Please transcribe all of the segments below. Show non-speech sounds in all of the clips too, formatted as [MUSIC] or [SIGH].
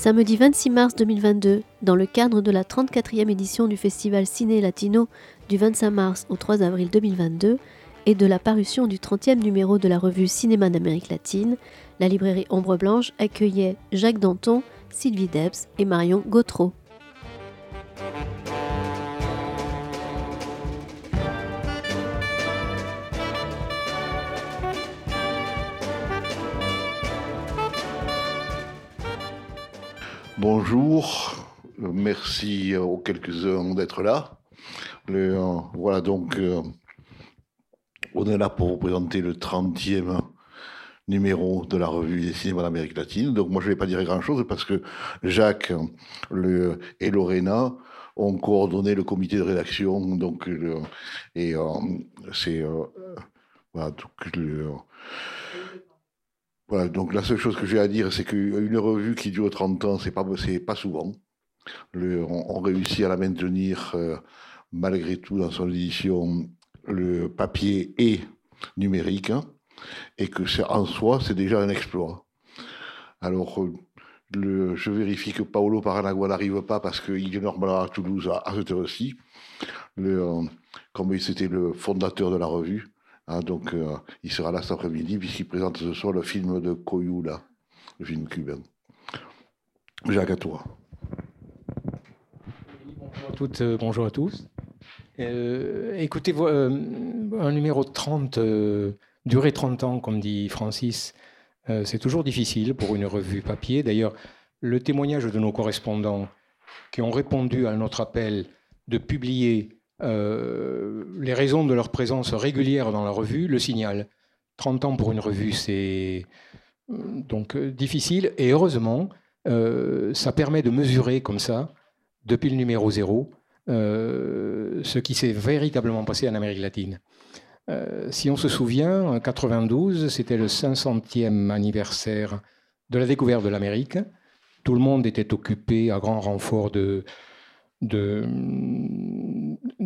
Samedi 26 mars 2022, dans le cadre de la 34e édition du festival Ciné Latino du 25 mars au 3 avril 2022 et de la parution du 30e numéro de la revue Cinéma d'Amérique latine, la librairie Ombre Blanche accueillait Jacques Danton, Sylvie Debs et Marion Gautreau. Bonjour, merci aux quelques-uns d'être là. Euh, voilà donc, euh, on est là pour vous présenter le 30e numéro de la revue des cinémas d'Amérique latine. Donc moi je ne vais pas dire grand-chose parce que Jacques et Lorena ont coordonné le comité de rédaction. Donc, et euh, c'est... voilà, donc, voilà, donc la seule chose que j'ai à dire, c'est qu'une revue qui dure 30 ans, c'est pas, pas souvent. on, réussit à la maintenir euh, malgré tout dans son édition le papier et numérique, hein, et que en soi, c'est déjà un exploit. Alors, euh, je vérifie que Paolo Paranagua n'arrive pas parce qu'il est normalement à Toulouse à, cette heure-ci. Euh, comme c'était le fondateur de la revue, Hein, donc, euh, il sera là cet après-midi, puisqu'il présente ce soir le film de Coyula, le film cubain. Jacques, à toi. Bonjour à toutes, euh, bonjour à tous. Euh, écoutez, un numéro de 30, durée 30 ans, comme dit Francis, c'est toujours difficile pour une revue papier. D'ailleurs, le témoignage de nos correspondants qui ont répondu à notre appel de publier euh, les raisons de leur présence régulière dans la revue le signalent. 30 ans pour une revue, c'est euh, donc euh, difficile. Et heureusement, ça permet de mesurer comme ça, depuis le numéro zéro, ce qui s'est véritablement passé en Amérique latine. si on se souvient, en 92, c'était le 500e anniversaire de la découverte de l'Amérique. Tout le monde était occupé à grand renfort de, de,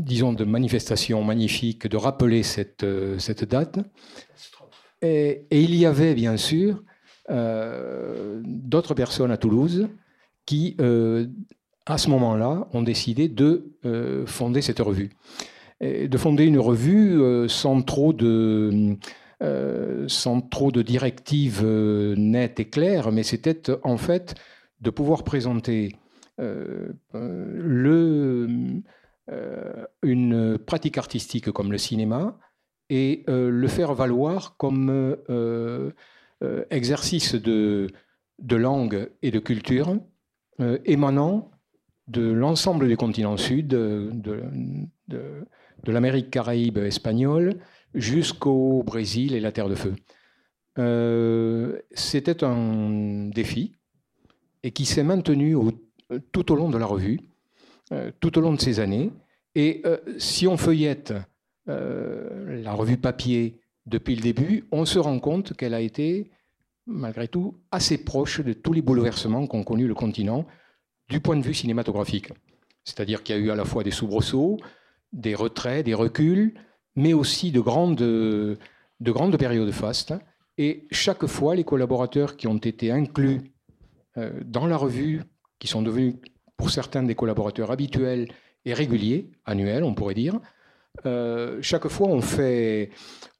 disons, de manifestations magnifiques, de rappeler cette, euh, cette date. Et, il y avait bien sûr euh, d'autres personnes à Toulouse qui, euh, à ce moment-là, ont décidé de fonder cette revue. De fonder une revue sans trop de... sans trop de directives nettes et claires, mais c'était en fait de pouvoir présenter le, une pratique artistique comme le cinéma et euh, le faire valoir comme exercice de, de langue et de culture émanant de l'ensemble des continents sud, de, l'Amérique caraïbe espagnole jusqu'au Brésil et la Terre de Feu. C'était un défi et qui s'est maintenu euh, tout au long de la revue, euh, tout au long de ces années. Et euh, si on feuillette la revue papier depuis le début, on se rend compte qu'elle a été, malgré tout, assez proche de tous les bouleversements qu'ont connus le continent du point de vue cinématographique. C'est-à-dire qu'il y a eu à la fois des soubresauts, des retraits, des reculs, mais aussi de grandes, de grandes périodes fastes. Et chaque fois, les collaborateurs qui ont été inclus dans la revue qui sont devenus pour certains des collaborateurs habituels et réguliers, annuels on pourrait dire, euh, chaque fois on fait,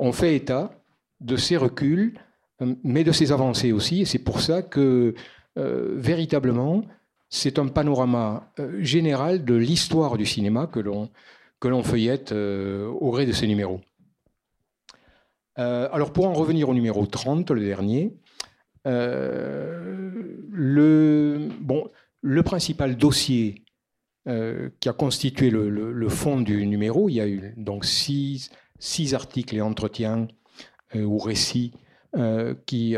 on fait état de ces reculs, euh, mais de ces avancées aussi. Et c'est pour ça que euh, véritablement, c'est un panorama général de l'histoire du cinéma que l'on que l'on feuillette au gré de ces numéros. alors pour en revenir au numéro 30, le dernier, le, bon, le principal dossier euh, qui a constitué le, fond du numéro, il y a eu donc six, articles et entretiens euh, ou récits euh, qui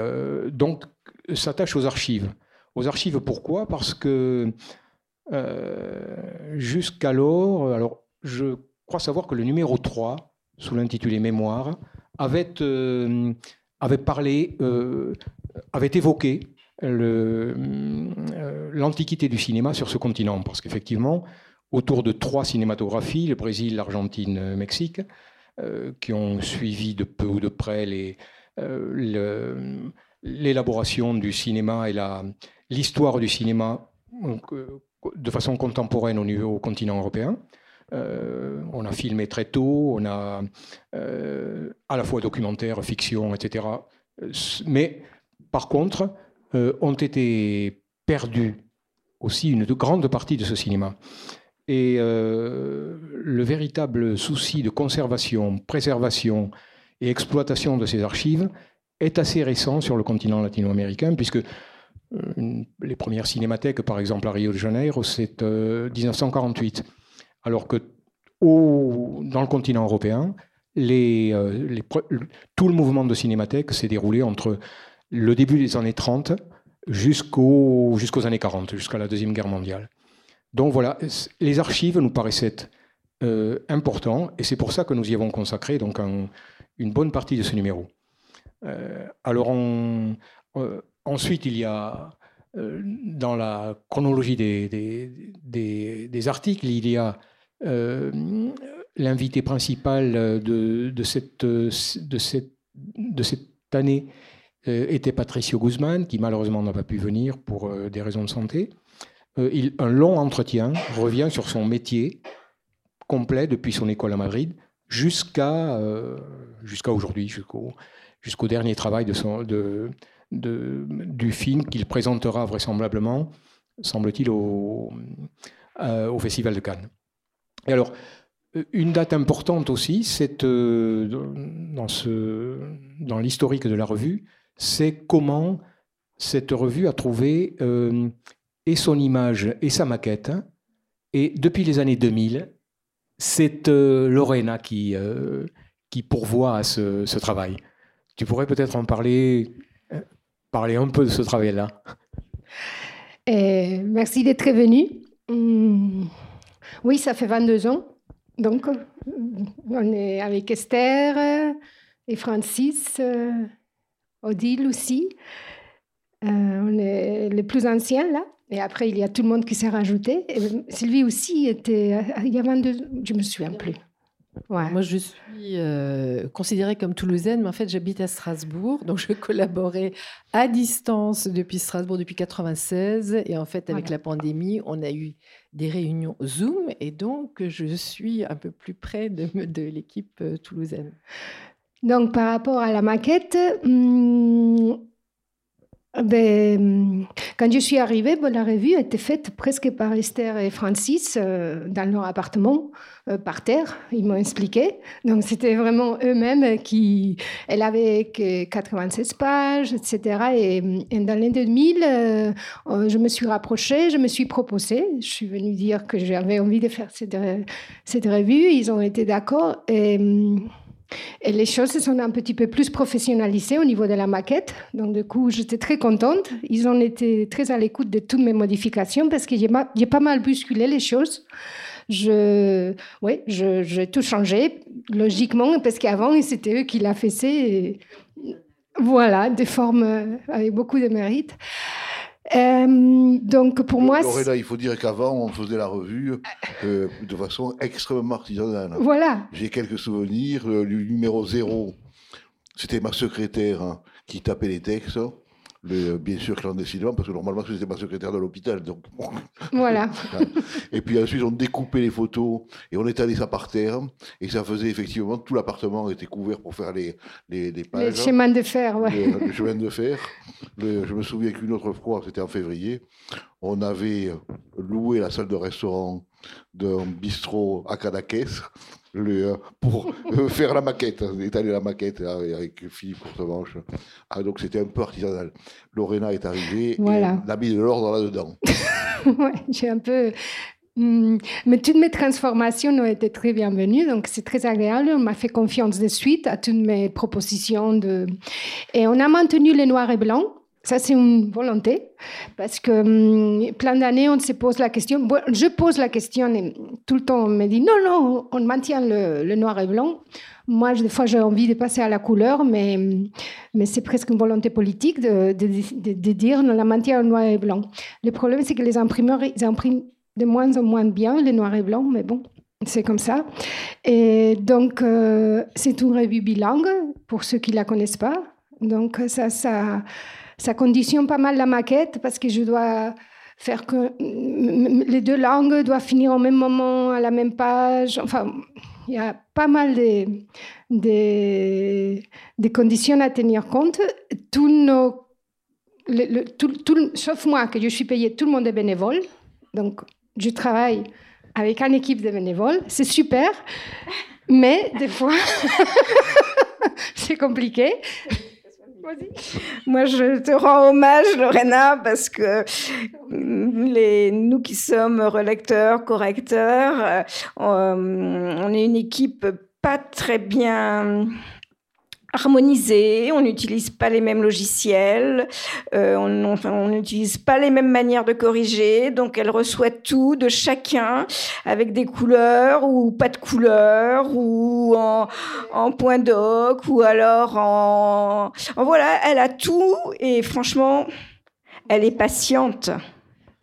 s'attachent aux archives. Aux archives, pourquoi? Parce que jusqu'alors, alors je crois savoir que le numéro 3, sous l'intitulé Mémoire, avait parlé, avait évoqué euh, l'antiquité du cinéma sur ce continent, parce qu'effectivement, autour de trois cinématographies, le Brésil, l'Argentine, le Mexique, euh, qui ont suivi de peu ou de près euh, l'élaboration du cinéma et l'histoire du cinéma de façon contemporaine au niveau continent européen. on a filmé très tôt, on a à la fois documentaire, fiction, etc. Mais par contre, ont été perdus aussi une grande partie de ce cinéma. Et euh, le véritable souci de conservation, préservation et exploitation de ces archives est assez récent sur le continent latino-américain, puisque euh, les premières cinémathèques, par exemple à Rio de Janeiro, c'est 1948. Euh, Alors que dans le continent européen, tout le mouvement de cinémathèque s'est déroulé entre le début des années 30 jusqu'aux années 40, jusqu'à la Deuxième Guerre mondiale. Donc voilà, les archives nous paraissaient euh, importants et c'est pour ça que nous y avons consacré donc une bonne partie de ce numéro. Euh, alors euh, ensuite, il y a dans la chronologie des, des, articles, il y a l'invité principal de, de, cette, de, cette, de cette année était Patricio Guzman, qui malheureusement n'a pas pu venir pour des raisons de santé. Euh, un long entretien revient sur son métier complet depuis son école à Madrid jusqu'à euh, jusqu'à aujourd'hui, jusqu'au jusqu'au dernier travail de son, de, du film qu'il présentera vraisemblablement, semble-t-il, au, euh, au Festival de Cannes. Et alors, une date importante aussi, c'est dans, dans l'historique de la revue, c'est comment cette revue a trouvé et son image et sa maquette. Et depuis les années 2000, c'est euh, Lorena qui, euh, qui pourvoit à ce, travail. Tu pourrais peut-être en parler, euh, parler un peu de ce travail-là. merci d'être venu. Hum, oui, ça fait 22 ans. Donc, on est avec Esther et Francis, Odile aussi. on est les plus anciens là. Et après, il y a tout le monde qui s'est rajouté. Sylvie aussi était. Il y a 22. Je me souviens plus. Moi, je suis euh, considérée comme toulousaine, mais en fait, j'habite à Strasbourg. Donc, je collaborais à distance depuis Strasbourg depuis 96. Et en fait, avec la pandémie, on a eu des réunions Zoom. Et donc, je suis un peu plus près de, de l'équipe euh, toulousaine. Donc, par rapport à la maquette, hum, ben, quand je suis arrivée, la revue était faite presque par Esther et Francis euh, dans leur appartement, euh, par terre, ils m'ont expliqué. Donc c'était vraiment eux-mêmes qui... Elle avait que 96 pages, etc. Et, dans l'année 2000, euh, je me suis rapprochée, je me suis proposée. Je suis venue dire que j'avais envie de faire cette, cette revue. Ils ont été d'accord. Et... Et les choses se sont un petit peu plus professionnalisées au niveau de la maquette. Donc, du coup, j'étais très contente. Ils ont été très à l'écoute de toutes mes modifications parce que j'ai pas mal bousculé les choses. Je, j'ai tout changé, logiquement, parce qu'avant, c'était eux qui l'a fait. Voilà, des formes avec beaucoup de mérite. Euh, donc pour moi, Lorena, il faut dire qu'avant on faisait la revue euh, de façon extrêmement artisanale. Voilà. J'ai quelques souvenirs. Le, numéro zéro, c'était ma secrétaire hein, qui tapait les textes bien sûr clandestinement, parce que normalement c'était ma secrétaire de l'hôpital. Donc... Voilà. [LAUGHS] et puis ensuite on découpait les photos et on étalait ça par terre. Et ça faisait effectivement, tout l'appartement était couvert pour faire les, les, les pages. Les chemins de fer, ouais. Les, chemins de fer. je me souviens qu'une autre fois, c'était en février, on avait loué la salle de restaurant d'un bistrot à Cadaqués le, euh, pour euh, faire la maquette, étaler la maquette avec Philippe Courtemanche. Ah, donc c'était un peu artisanal. Lorena est arrivée voilà. et a mis de l'ordre là-dedans. [LAUGHS] ouais, j'ai un peu. Hmm, mais toutes mes transformations ont été très bienvenues, donc c'est très agréable. On m'a fait confiance de suite à toutes mes propositions. De... Et on a maintenu le noir et blanc. Ça, c'est une volonté, parce que hum, plein d'années, on se pose la question. Je pose la question et tout le temps, on me dit non, non, on maintient le, noir et blanc. Moi, des fois, j'ai envie de passer à la couleur, mais, c'est presque une volonté politique de, de, de, dire on la maintient en noir et blanc. Le problème, c'est que les imprimeurs, ils impriment de moins en moins bien le noir et blanc, mais bon, c'est comme ça. Et donc, euh, c'est une revue bilingue, pour ceux qui ne la connaissent pas. Donc ça, ça, ça conditionne pas mal la maquette parce que je dois faire que les deux langues doivent finir au même moment, à la même page. Enfin, il y a pas mal de, de, conditions à tenir compte. Tous nos, tout, sauf moi, que je suis payée, tout le monde est bénévole. Donc, je travaille avec une équipe de bénévoles. C'est super, mais des fois, [LAUGHS] c'est compliqué. Moi, je te rends hommage, Lorena, parce que les, nous qui sommes relecteurs, correcteurs, euh, on est une équipe pas très bien harmonisé, on n'utilise pas les mêmes logiciels, euh, on n'utilise pas les mêmes manières de corriger, donc elle reçoit tout de chacun avec des couleurs ou pas de couleurs ou en, point doc ou alors en, en voilà, elle a tout et franchement, elle est patiente.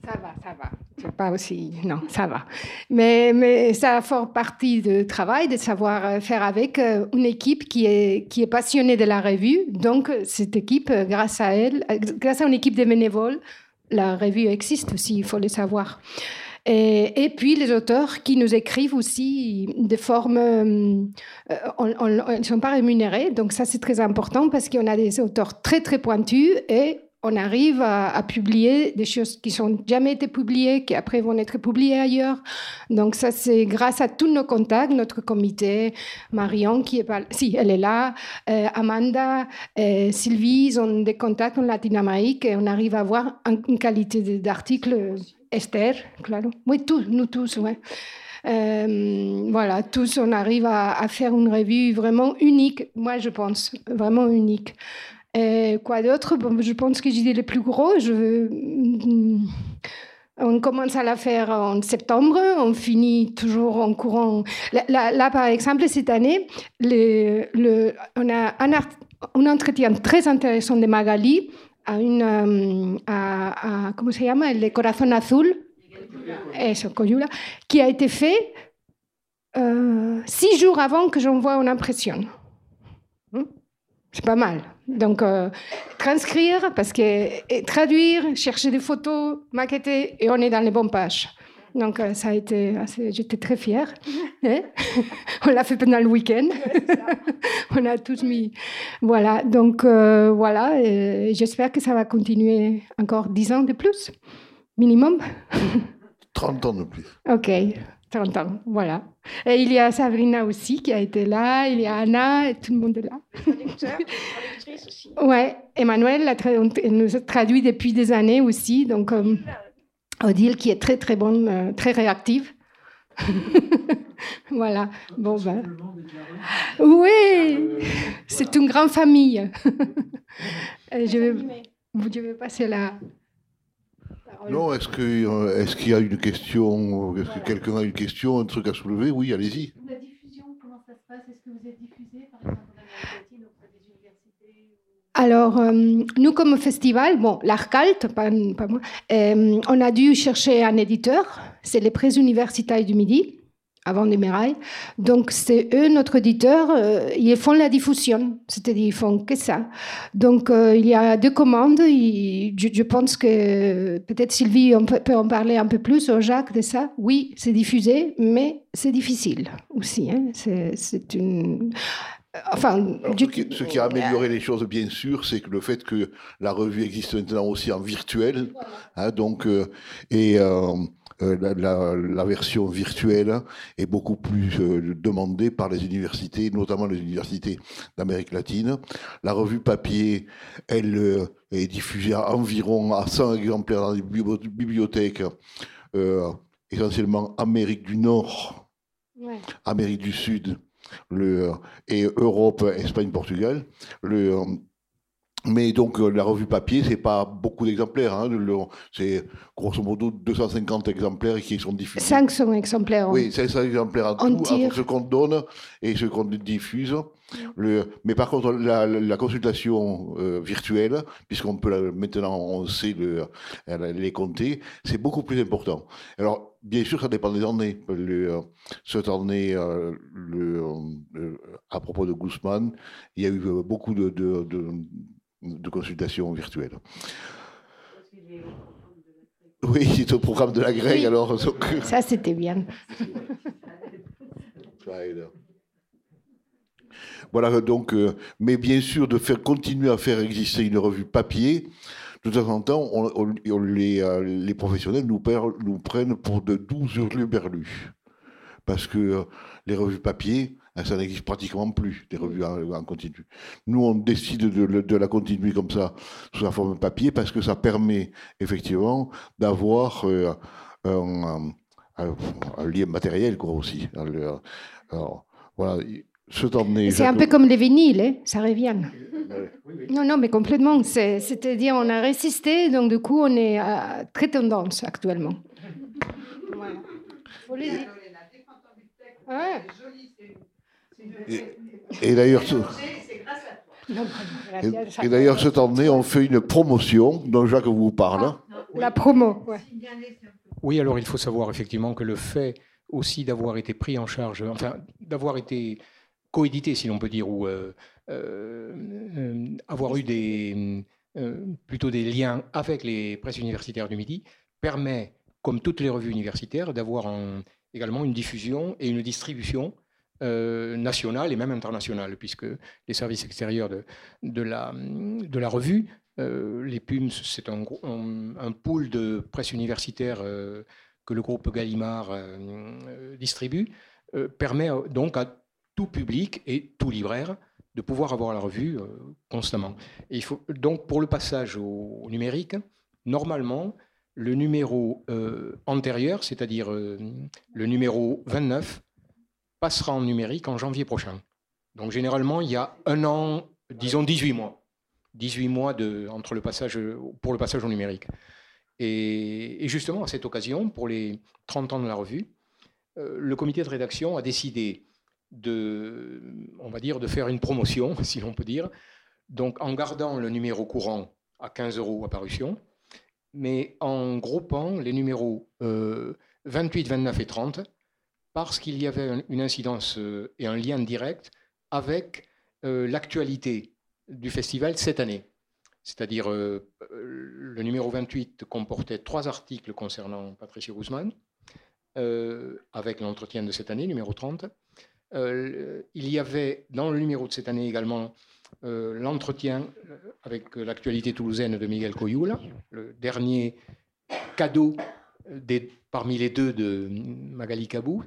Ça va, ça va pas aussi, non, ça va. Mais, mais ça fait partie du travail de savoir euh, faire avec euh, une équipe qui est, qui est passionnée de la revue. Donc, cette équipe, euh, grâce à elle, grâce à une équipe de bénévoles, la revue existe aussi, il faut le savoir. Et, et, puis les auteurs qui nous écrivent aussi de forme, ils ne sont pas rémunérés, donc ça c'est très important parce qu'on a des auteurs très très pointus et on arrive à, publier des choses qui sont jamais été publiées, qui après vont être publiées ailleurs. Donc ça, c'est grâce à tous nos contacts, notre comité, Marion qui est pas, si elle est là, euh, Amanda, euh, Sylvie, ils ont des contacts en Latine-Amérique et on arrive à avoir une qualité d'article. Esther, claro. Oui, tous, nous tous, ouais. Euh, voilà, tous, on arrive à, faire une revue vraiment unique, moi je pense, vraiment unique. Et quoi d'autre? Je pense que j'ai dit le plus gros. Mm, on commence à la faire en septembre, on finit toujours en courant. Là, par exemple, cette année, le, le, on a un, un, entretien très intéressant de Magali à une, euh, à, ¿cómo se llama? El de Corazón Azul, eso, Coyula, qui a été fait euh, six jours avant que j'envoie une impression. C'est pas mal. Donc, euh, transcrire, parce que traduire, chercher des photos, maqueter, et on est dans les bonnes pages. Donc, euh, ça a été J'étais très fière. [LAUGHS] Hein. [LAUGHS] on l'a fait pendant le week-end. [LAUGHS] on a tous mis. Voilà. Donc, euh, voilà. J'espère que ça va continuer encore 10 ans de plus, minimum. 30 ans de plus. OK. 30 ans, voilà. Et il y a Sabrina aussi qui a été là, il y a Anna, et tout le monde est là. Aussi. [LAUGHS] Ouais, Emmanuel nous a traduit depuis des années aussi, donc euh, Odile qui est très très bonne, euh, très réactive. [LAUGHS] voilà, bon ben. Oui, c'est une grande famille. [LAUGHS] je, vais, je vais passer là. Non, est-ce qu'il euh, est qu'il y a une question Est-ce que quelqu'un a une question, un truc à soulever? Oui, allez-y. La diffusion, comment ça se passe? Est-ce que vous êtes diffusé, par exemple, en Amérique auprès des universités alors, euh, nous, comme festival, bon, l'ARCALT, pas, pas moi, euh, on a dû chercher un éditeur, c'est les Prés universitaires du Midi avant Mérailles. Donc, c'est eux, notre éditeur, euh, ils font la diffusion, c'est-à-dire ils font que ça. Donc, euh, il y a deux commandes. je, pense que peut-être Sylvie on peut, en parler un peu plus, ou Jacques, de ça. Oui, c'est diffusé, mais c'est difficile aussi. Hein. C'est une. Enfin, ce, qui, a amélioré les choses, bien sûr, c'est que le fait que la revue existe maintenant aussi en virtuel. Hein, donc, euh, et euh, la, version virtuelle est beaucoup plus euh, demandée par les universités, notamment les universités d'Amérique latine. La revue papier, elle euh, est diffusée à environ à 100 exemplaires dans les bibliothèques, essentiellement Amérique du Nord, Amérique du Sud, le, et Europe, Espagne, Portugal. Le, mais donc euh, la revue papier, c'est pas beaucoup d'exemplaires. Hein, c'est grosso modo 250 exemplaires qui sont diffusés. 500 exemplaires. Oui, 500 exemplaires en tout, entre ce qu'on donne et ce qu'on diffuse. Le, mais par contre, la, consultation euh, virtuelle, puisqu'on peut maintenant, on sait le, les compter, c'est beaucoup plus important. Alors, bien sûr, ça dépend des années. Le, cette année, le, à propos de Guzman, il y a eu beaucoup de, de, de consultations virtuelles. Oui, c'est au programme de la Grèce, alors. Ça, c'était bien. Voilà, donc, euh, mais bien sûr, de faire continuer à faire exister une revue papier, de temps en temps, on, les, euh, les, professionnels nous, nous, prennent pour de doux hurluberlus. Parce que euh, les revues papier, ça n'existe pratiquement plus, des revues en, continu. Nous, on décide de, la continuer comme ça, sous la forme papier, parce que ça permet effectivement d'avoir un, lien matériel quoi, aussi. Alors, voilà. C'est un peu comme les vinyles, hein, ça revient. Non, non, mais complètement. C'est-à-dire, on a résisté, donc du coup, on est à très tendance actuellement. Et, d'ailleurs, et, d'ailleurs, cette année, on fait une promotion dont Jacques vous parle. La promo, ouais. Oui, alors il faut savoir effectivement que le fait aussi d'avoir été pris en charge, enfin, d'avoir été coédité, si l'on peut dire, ou euh, euh, euh, avoir eu des, plutôt des liens avec les presses universitaires du Midi, permet, comme toutes les revues universitaires, d'avoir également une diffusion et une distribution nationale et même internationale, puisque les services extérieurs de, la, revue, les PUMS, c'est un, pool de presse universitaire que le groupe Gallimard distribue, permet donc à tout public et tout libraire de pouvoir avoir la revue euh, constamment. Et donc pour le passage au, numérique, normalement, le numéro euh, antérieur, c'est-à-dire euh, le numéro 29, passera en numérique en janvier prochain. Donc généralement, il y a un an, disons 18 mois. 18 mois de, entre le passage, pour le passage au numérique. Et, justement, à cette occasion, pour les 30 ans de la revue, le comité de rédaction a décidé de, on va dire, de faire une promotion, [LAUGHS] si l'on peut dire, donc en gardant le numéro courant à 15 euros à parution, mais en groupant les numéros 28, 29 et 30, parce qu'il y avait une incidence euh, et un lien direct avec euh, l'actualité du festival cette année. C'est-à-dire, euh, le numéro 28 comportait trois articles concernant Patricia Guzman, avec l'entretien de cette année, numéro 30. Euh, il y avait dans le numéro de cette année également l'entretien avec l'actualité toulousaine de Miguel Coyoula, le dernier cadeau parmi les deux de Magali Cabou,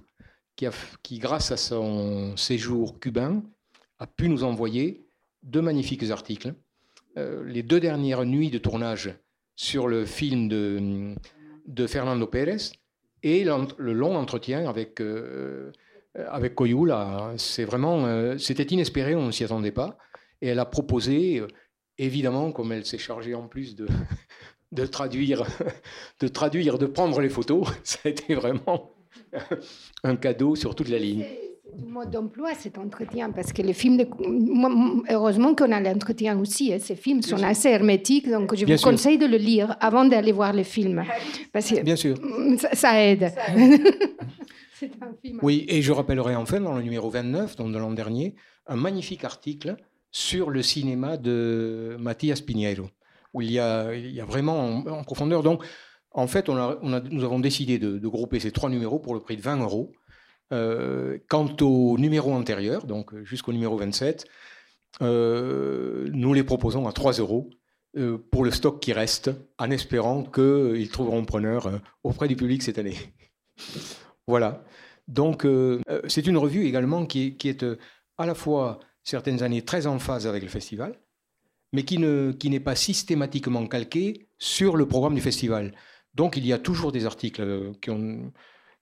qui, grâce à son séjour cubain, a pu nous envoyer deux magnifiques articles. les deux dernières nuits de tournage sur le film de, Fernando Pérez et le long entretien avec euh, avec Koyou, c'est vraiment, euh, c'était inespéré, on ne s'y attendait pas. Et elle a proposé, euh, évidemment, comme elle s'est chargée en plus de, [LAUGHS] de, traduire, [LAUGHS] de traduire, de prendre les photos, [LAUGHS] ça a été vraiment [LAUGHS] un cadeau sur toute la ligne du mode d'emploi cet entretien parce que les films, de... heureusement qu'on a l'entretien aussi, hein, ces films sont assez hermétiques, donc je vous conseille de le lire avant d'aller voir les films. Parce que Bien sûr. [LAUGHS] Ça, aide. [LAUGHS] Oui, et je rappellerai enfin dans le numéro 29, donc de l'an dernier, un magnifique article sur le cinéma de Mathias Pinheiro, où il y a, il y a vraiment en, profondeur. Donc, en fait, nous avons décidé de, grouper ces trois numéros pour le prix de 20 euros. Euh, quant au numéro antérieur, donc jusqu'au numéro 27, euh, nous les proposons à 3 euros euh, pour le stock qui reste, en espérant qu'ils trouveront preneur auprès du public cette année. [LAUGHS] Voilà. Donc, c'est une revue également qui est, à la fois, certaines années, très en phase avec le festival, mais qui, n'est pas systématiquement calquée sur le programme du festival. Donc, il y a toujours des articles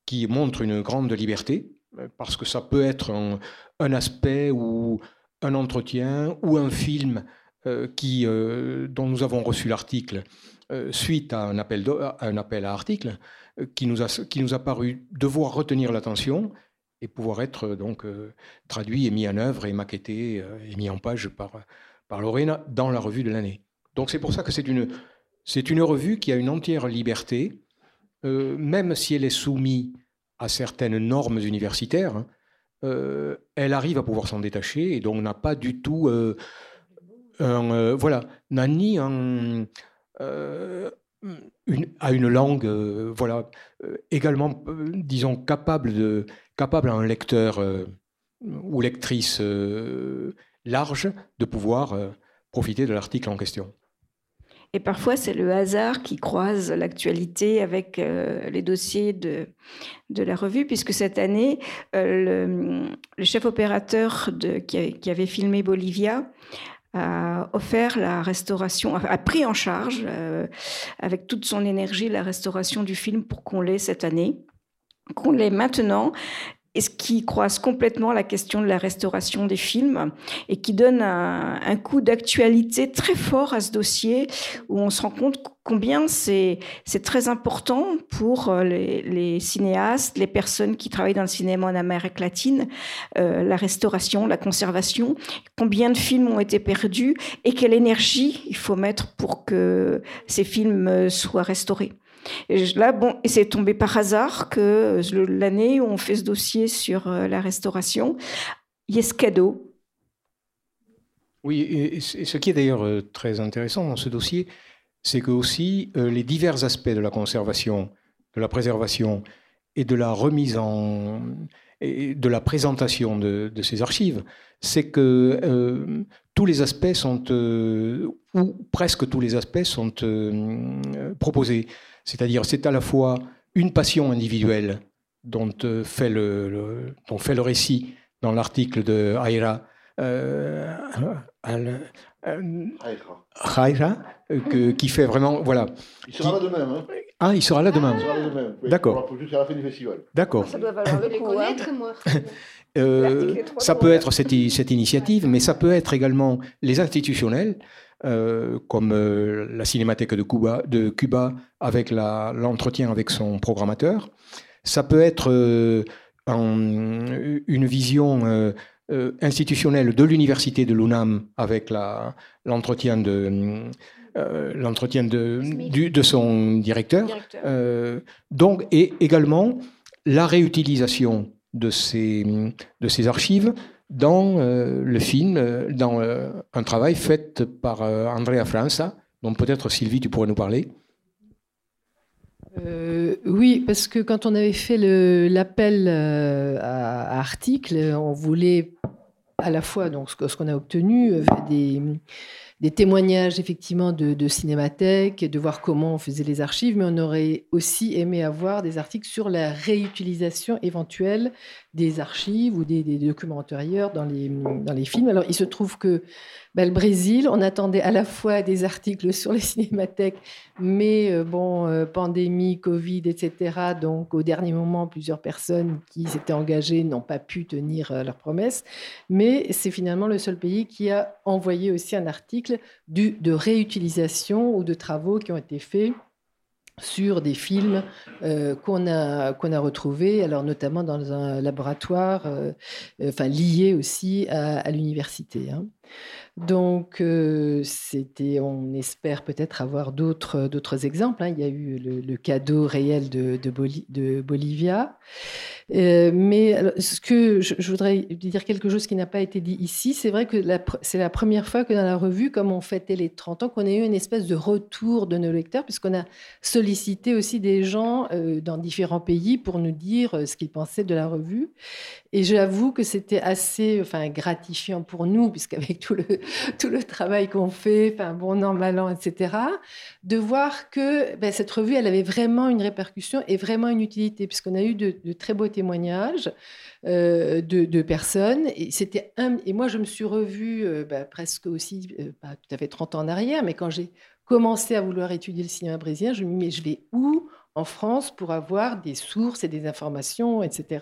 qui, montrent une grande liberté, parce que ça peut être un, aspect ou un entretien ou un film qui, dont nous avons reçu l'article suite à un appel, à article. Euh, qui nous, a, qui nous a paru devoir retenir l'attention et pouvoir être donc traduit et mis en œuvre et maquetté et mis en page par, par Lorena dans la revue de l'année. Donc c'est pour ça que c'est une, c'est une revue qui a une entière liberté, même si elle est soumise à certaines normes universitaires, hein, euh, elle arrive à pouvoir s'en détacher et donc n'a pas du tout euh, euh, voilà n'a ni un, à une langue voilà également disons capable de capable à un lecteur ou lectrice large de pouvoir profiter de l'article en question. Et parfois, c'est le hasard qui croise l'actualité avec euh, les dossiers de, de la revue, puisque cette année, euh, le, chef opérateur qui, avait filmé Bolivia a offert la restauration, a pris en charge euh, avec toute son énergie la restauration du film pour qu'on l'ait cette année qu'on l'ait maintenant et ce qui croise complètement la question de la restauration des films et qui donne un, coup d'actualité très fort à ce dossier où on se rend compte combien c'est très important pour euh, les, cinéastes, les personnes qui travaillent dans le cinéma en Amérique latine, euh, la restauration, la conservation, combien de films ont été perdus et quelle énergie il faut mettre pour que ces films euh, soient restaurés. Et là, bon, c'est tombé par hasard que l'année où on fait ce dossier sur euh, la restauration, cadeau. Oui, et ce qui est d'ailleurs euh, très intéressant dans ce dossier, c'est que aussi euh, les divers aspects de la conservation, de la préservation et de la remise en et de la présentation de, ces archives, c'est que tous les aspects sont, ou presque tous les aspects sont proposés. C'est-à-dire, c'est à la fois une passion individuelle dont, euh, fait, le, dont fait le récit dans l'article de Aira, euh, euh qui fait vraiment. Voilà. Il sera là demain. Hein ah, il sera là demain. Il sera là demain. D'accord. Jusqu'à la fin du festival. D'accord. Ça doit valoir le coup. Hein. moi. [LAUGHS] Euh, ça peut être cette, cette, initiative, mais ça peut être également les institutionnels euh, comme euh, la Cinémathèque de Cuba, de Cuba avec l'entretien avec son programmateur. Ça peut être euh, une vision institutionnelle de l'université de l'UNAM avec l'entretien de l'entretien de, de, son directeur. donc, et également la réutilisation de ces, de ces archives dans euh, le film, euh, dans euh, un travail fait par Andrea Franza, dont peut-être Sylvie, tu pourrais nous parler. oui, parce que quand on avait fait l'appel à, articles, on voulait à la fois donc ce qu'on a obtenu des témoignages effectivement de, de cinémathèque, de voir comment on faisait les archives, mais on aurait aussi aimé avoir des articles sur la réutilisation éventuelle des archives ou des, documents antérieurs dans les, dans les films. Alors il se trouve que bah, le Brésil, on attendait à la fois des articles [LAUGHS] sur les cinémathèques, mais euh, bon, euh, pandémie, Covid, etc. Donc au dernier moment, plusieurs personnes qui s'étaient engagées n'ont pas pu tenir euh, leurs promesses. Mais c'est finalement le seul pays qui a envoyé aussi un article du, de réutilisation ou de travaux qui ont été faits sur des films qu'on a, qu'on a retrouvés, alors notamment dans un laboratoire, enfin lié aussi à, l'université. Hein. Donc, euh, c'était, on espère peut-être avoir d'autres, d'autres exemples. Hein. Il y a eu le, cadeau réel de, de, Bolivia. Euh, mais ce que je, voudrais dire quelque chose qui n'a pas été dit ici, c'est vrai que c'est la première fois que dans la revue, comme on fêtait les 30 ans, qu'on a eu une espèce de retour de nos lecteurs, puisqu'on a sollicité aussi des gens euh, dans différents pays pour nous dire ce qu'ils pensaient de la revue. Et j'avoue que c'était assez enfin, gratifiant pour nous, puisqu'avec tout le, [LAUGHS] tout le travail qu'on fait, enfin, bon an, mal an, etc., de voir que ben, cette revue, elle avait vraiment une répercussion et vraiment une utilité, puisqu'on a eu de, très beaux témoignages euh, de, personnes. Et, c'était et moi, je me suis revue euh, ben, presque aussi, euh, pas tout à fait 30 ans en arrière, mais quand j'ai commencé à vouloir étudier le cinéma brésilien, je me dis, mais je vais où en France pour avoir des sources et des informations, etc.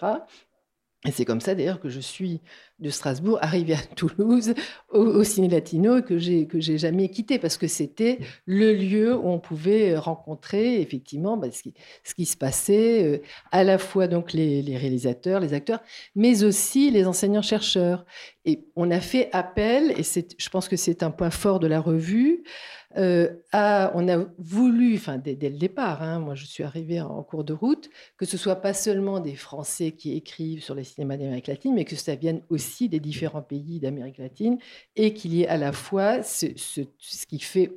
Et c'est comme ça d'ailleurs que je suis de Strasbourg arrivée à Toulouse au, Ciné Latino que j'ai que j'ai jamais quitté parce que c'était le lieu où on pouvait rencontrer effectivement bah, ce, qui, ce, qui, se passait euh, à la fois donc les, les, réalisateurs, les acteurs, mais aussi les enseignants chercheurs. Et on a fait appel et je pense que c'est un point fort de la revue euh, on a voulu, enfin dès, le départ, hein, moi je suis arrivée en cours de route, que ce soit pas seulement des Français qui écrivent sur les cinémas d'Amérique latine, mais que ça vienne aussi des différents pays d'Amérique latine et qu'il y ait à la fois ce, qui fait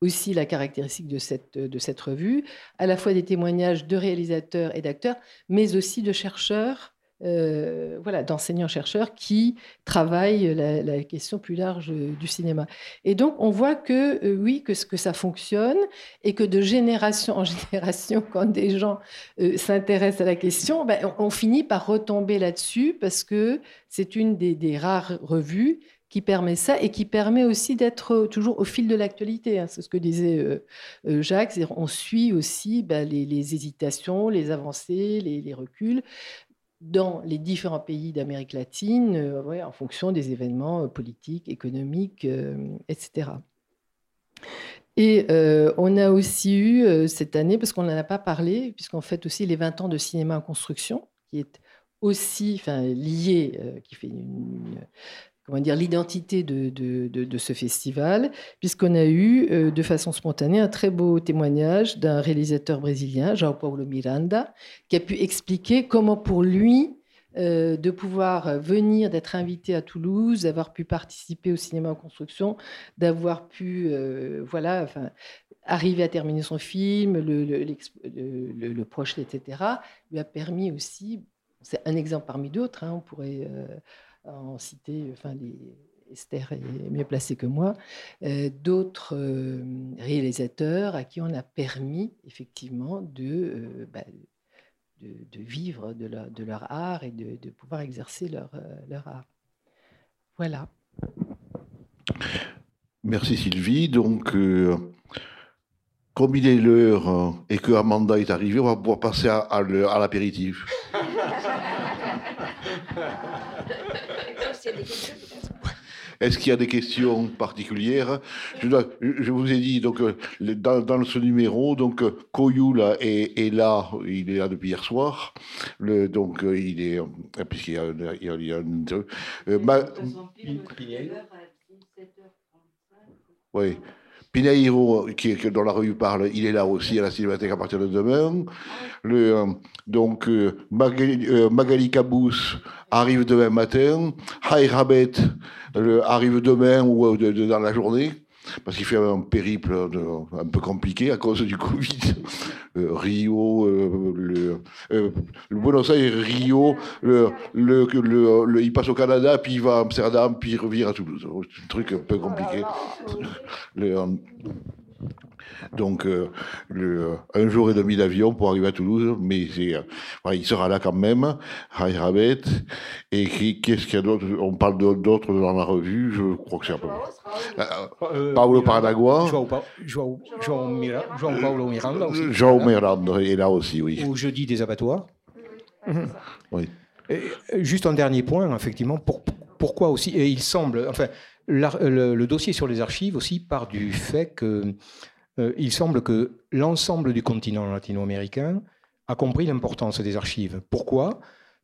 aussi la caractéristique de cette revue, à la fois des témoignages de réalisateurs et d'acteurs, mais aussi de chercheurs euh, voilà, d'enseignants-chercheurs qui travaillent la, question plus large du cinéma. Et donc, on voit que euh, oui, que, que ça fonctionne et que de génération en [LAUGHS] génération, quand des gens euh, s'intéressent à la question, ben, on, finit par retomber là-dessus parce que c'est une des, rares revues qui permet ça et qui permet aussi d'être toujours au fil de l'actualité. Hein. C'est ce que disait Jacques. On suit aussi ben, les, hésitations, les avancées, les, les reculs dans les différents pays d'Amérique latine, euh, en fonction des événements euh, politiques, économiques, euh, etc. Et on a aussi eu cette année, parce qu'on n'en a pas parlé, puisqu'on fait aussi les 20 ans de cinéma en construction, qui est aussi lié, qui fait une, comment dire, l'identité de, de, ce festival, puisqu'on a eu euh, de façon spontanée un très beau témoignage d'un réalisateur brésilien, João Paulo Miranda, qui a pu expliquer comment pour lui, euh, de pouvoir venir, d'être invité à Toulouse, d'avoir pu participer au cinéma en construction, d'avoir pu euh, voilà, enfin, arriver à terminer son film, le, le, le, projeter, etc., lui a permis aussi, c'est un exemple parmi d'autres, hein, on pourrait en citer, enfin, les, Esther est mieux placée que moi, euh, d'autres euh, réalisateurs à qui on a permis effectivement de, euh, bah, de, vivre de leur, de leur, art et de, de pouvoir exercer leur, leur, art. Voilà. Merci Sylvie. Donc, comme il est l'heure et que Amanda est arrivée, on va pouvoir passer à, à l'apéritif. [LAUGHS] Est-ce qu'il y a des questions particulières? Je, vous ai dit, donc, euh, dans, ce numéro, donc, euh, Koyou est, là, il est là depuis hier soir. Le, donc, euh, il est. Puisqu'il y a, il y a, il y a oui. Pinaïro, qui, dont la revue parle, il est là aussi à la Cinémathèque à partir de demain. Le, euh, donc, euh, Magali, euh, arrive demain matin. Hay Rabet arrive demain ou dans la journée parce qu'il fait un périple un peu compliqué à cause du Covid. Euh, Rio, euh, le, euh, le, Buenos Aires, Rio, le, le, il passe au Canada, puis il va à Amsterdam, puis il revient à Toulouse. C'est un truc un peu compliqué. Donc, euh, le, un jour et demi d'avion pour arriver à Toulouse, mais euh, il sera là quand même, Rabet. Et qu'est-ce qu'il y a d'autre? On parle d'autres dans la revue, je crois que c'est un peu. Euh, Paulo Paranagua. João Paulo Miranda aussi. João Miranda est là aussi, oui. Au jeudi des abattoirs. Oui. juste un dernier point, effectivement, pourquoi aussi, et il semble, enfin, le, dossier sur les archives aussi part du fait que euh, semble que l'ensemble du continent latino-américain a compris l'importance des archives. Pourquoi?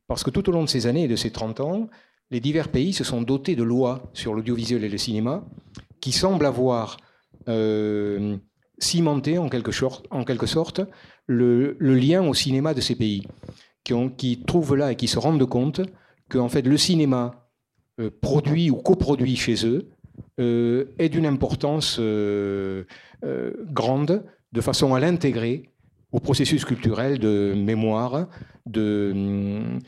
Parce que tout au long de ces années et de ces 30 ans, les divers pays se sont dotés de lois sur l'audiovisuel et le cinéma qui semblent avoir euh, cimenté en quelque, sorte, le, lien au cinéma de ces pays, qui, trouvent là et qui se rendent compte que en fait, le cinéma euh, produit ou coproduit chez eux est d'une importance euh, grande de façon à l'intégrer au processus culturel de mémoire euh,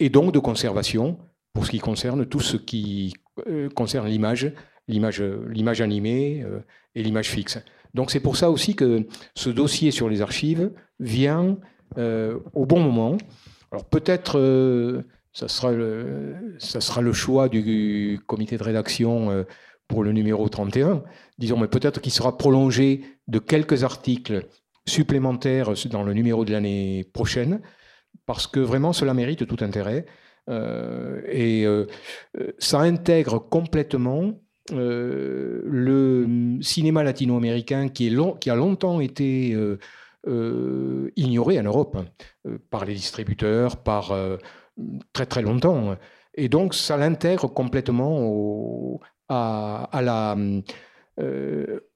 et donc de conservation pour ce qui concerne tout ce qui euh, concerne l'image, l'image, l'image animée et l'image fixe. Donc c'est pour ça aussi que ce dossier sur les archives vient au bon moment. Alors peut-être ça, sera le, ça sera le choix du comité de rédaction pour le numéro 31, disons, mais peut-être qu'il sera prolongé de quelques articles supplémentaires dans le numéro de l'année prochaine, parce que vraiment cela mérite tout intérêt. et ça intègre complètement le cinéma latino-américain qui, qui, a longtemps été ignoré en Europe hein, par les distributeurs, par très très longtemps. Et donc ça l'intègre complètement à, la,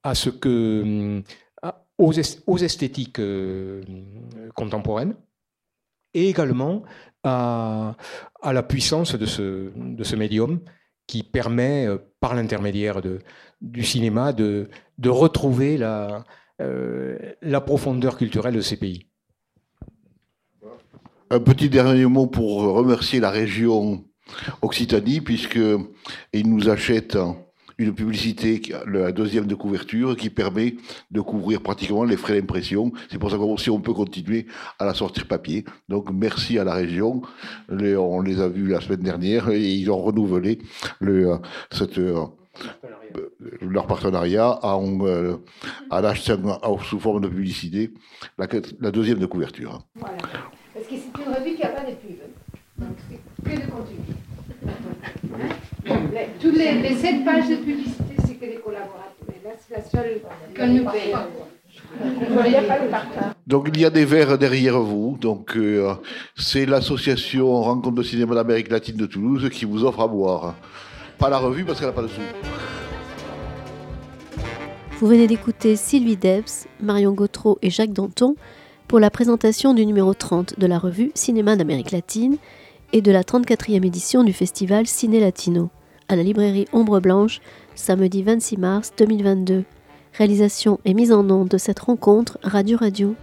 à ce que aux, esthétiques euh, contemporaines et également à, la puissance de ce, médium qui permet, euh, par l'intermédiaire du cinéma, de, retrouver la, euh, la profondeur culturelle de ces pays. Un petit dernier mot pour remercier la région Occitanie, puisqu'ils nous achètent une publicité, la deuxième de couverture, qui permet de couvrir pratiquement les frais d'impression. C'est pour ça qu'on on peut continuer à la sortir papier. Donc merci à la région. on les a vus la semaine dernière et ils ont renouvelé euh, leur partenariat à, euh, à l'acheter sous forme de publicité, la, deuxième de couverture. Parce que c'est une revue qui n'a pas de pub. Donc c'est que de contenu. Toutes les, les sept pages de publicité, c'est que des collaborateurs. Là, c'est la seule qu'on nous paye. Donc il y a des verres derrière vous. Donc euh, c'est l'association Rencontre de cinéma d'Amérique latine de Toulouse qui vous offre à boire. Pas la revue parce qu'elle n'a pas de sous. Vous venez d'écouter Sylvie Debs, Marion Gautreau et Jacques Danton pour la présentation du numéro 30 de la revue Cinéma d'Amérique latine et de la 34e édition du festival Ciné Latino, à la librairie Ombre Blanche, samedi 26 mars 2022. Réalisation et mise en onde de cette rencontre Radio Radio.